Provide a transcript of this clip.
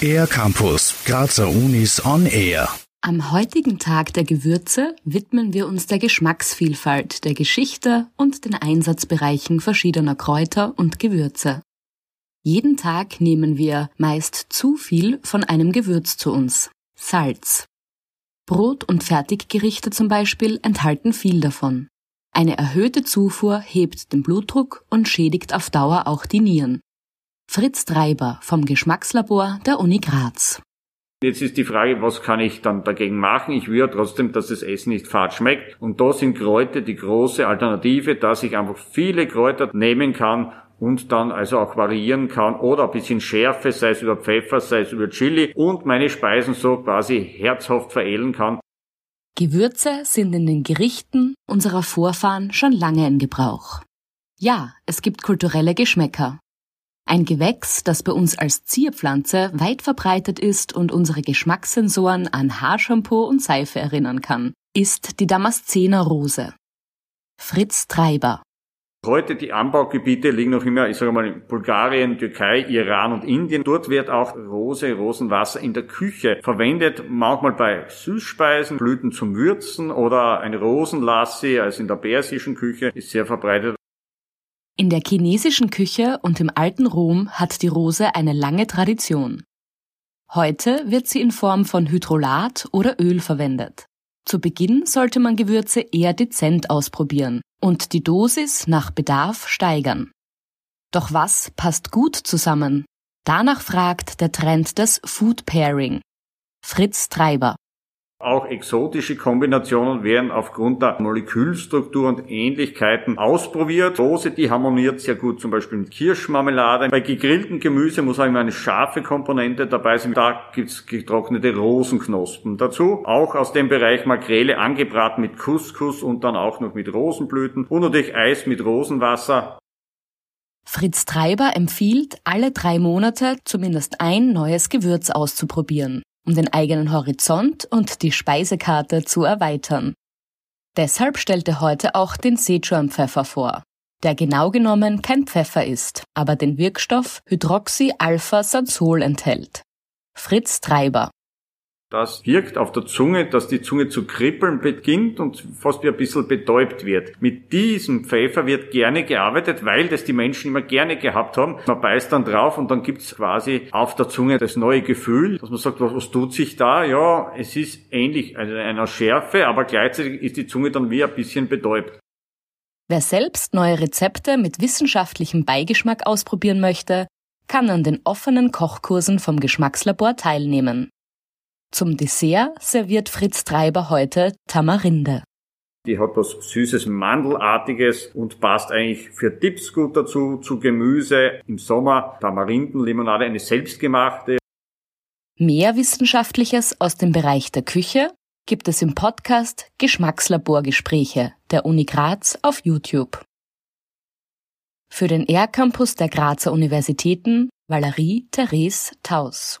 Air Campus, Grazer Unis on Air. Am heutigen Tag der Gewürze widmen wir uns der Geschmacksvielfalt, der Geschichte und den Einsatzbereichen verschiedener Kräuter und Gewürze. Jeden Tag nehmen wir meist zu viel von einem Gewürz zu uns. Salz. Brot und Fertiggerichte zum Beispiel enthalten viel davon. Eine erhöhte Zufuhr hebt den Blutdruck und schädigt auf Dauer auch die Nieren. Fritz Treiber vom Geschmackslabor der Uni Graz. Jetzt ist die Frage, was kann ich dann dagegen machen? Ich will ja trotzdem, dass das Essen nicht fad schmeckt. Und da sind Kräuter die große Alternative, dass ich einfach viele Kräuter nehmen kann und dann also auch variieren kann oder ein bisschen Schärfe, sei es über Pfeffer, sei es über Chili und meine Speisen so quasi herzhaft veredeln kann. Gewürze sind in den Gerichten unserer Vorfahren schon lange in Gebrauch. Ja, es gibt kulturelle Geschmäcker. Ein Gewächs, das bei uns als Zierpflanze weit verbreitet ist und unsere Geschmackssensoren an Haarshampoo und Seife erinnern kann, ist die Damaszener Rose. Fritz Treiber Heute die Anbaugebiete liegen noch immer, ich sage mal, in Bulgarien, Türkei, Iran und Indien. Dort wird auch Rose, Rosenwasser in der Küche verwendet, manchmal bei Süßspeisen, Blüten zum Würzen oder ein Rosenlassi, also in der persischen Küche, ist sehr verbreitet. In der chinesischen Küche und im alten Rom hat die Rose eine lange Tradition. Heute wird sie in Form von Hydrolat oder Öl verwendet. Zu Beginn sollte man Gewürze eher dezent ausprobieren und die Dosis nach Bedarf steigern. Doch was passt gut zusammen? Danach fragt der Trend des Food Pairing. Fritz Treiber auch exotische Kombinationen werden aufgrund der Molekülstruktur und Ähnlichkeiten ausprobiert. Soße, die harmoniert sehr gut zum Beispiel mit Kirschmarmelade. Bei gegrilltem Gemüse muss auch eine scharfe Komponente dabei sein. Da gibt's getrocknete Rosenknospen dazu. Auch aus dem Bereich Makrele angebraten mit Couscous und dann auch noch mit Rosenblüten und natürlich Eis mit Rosenwasser. Fritz Treiber empfiehlt, alle drei Monate zumindest ein neues Gewürz auszuprobieren um den eigenen Horizont und die Speisekarte zu erweitern. Deshalb stellt er heute auch den Sichuan-Pfeffer vor, der genau genommen kein Pfeffer ist, aber den Wirkstoff Hydroxy-Alpha-Sansol enthält. Fritz Treiber das wirkt auf der Zunge, dass die Zunge zu kribbeln beginnt und fast wie ein bisschen betäubt wird. Mit diesem Pfeffer wird gerne gearbeitet, weil das die Menschen immer gerne gehabt haben. Man beißt dann drauf und dann gibt's quasi auf der Zunge das neue Gefühl, dass man sagt, was, tut sich da? Ja, es ist ähnlich also einer Schärfe, aber gleichzeitig ist die Zunge dann wie ein bisschen betäubt. Wer selbst neue Rezepte mit wissenschaftlichem Beigeschmack ausprobieren möchte, kann an den offenen Kochkursen vom Geschmackslabor teilnehmen. Zum Dessert serviert Fritz Treiber heute Tamarinde. Die hat was Süßes, Mandelartiges und passt eigentlich für Tipps gut dazu, zu Gemüse. Im Sommer Tamarindenlimonade, eine selbstgemachte. Mehr Wissenschaftliches aus dem Bereich der Küche gibt es im Podcast Geschmackslaborgespräche der Uni Graz auf YouTube. Für den R-Campus der Grazer Universitäten Valerie Therese Taus.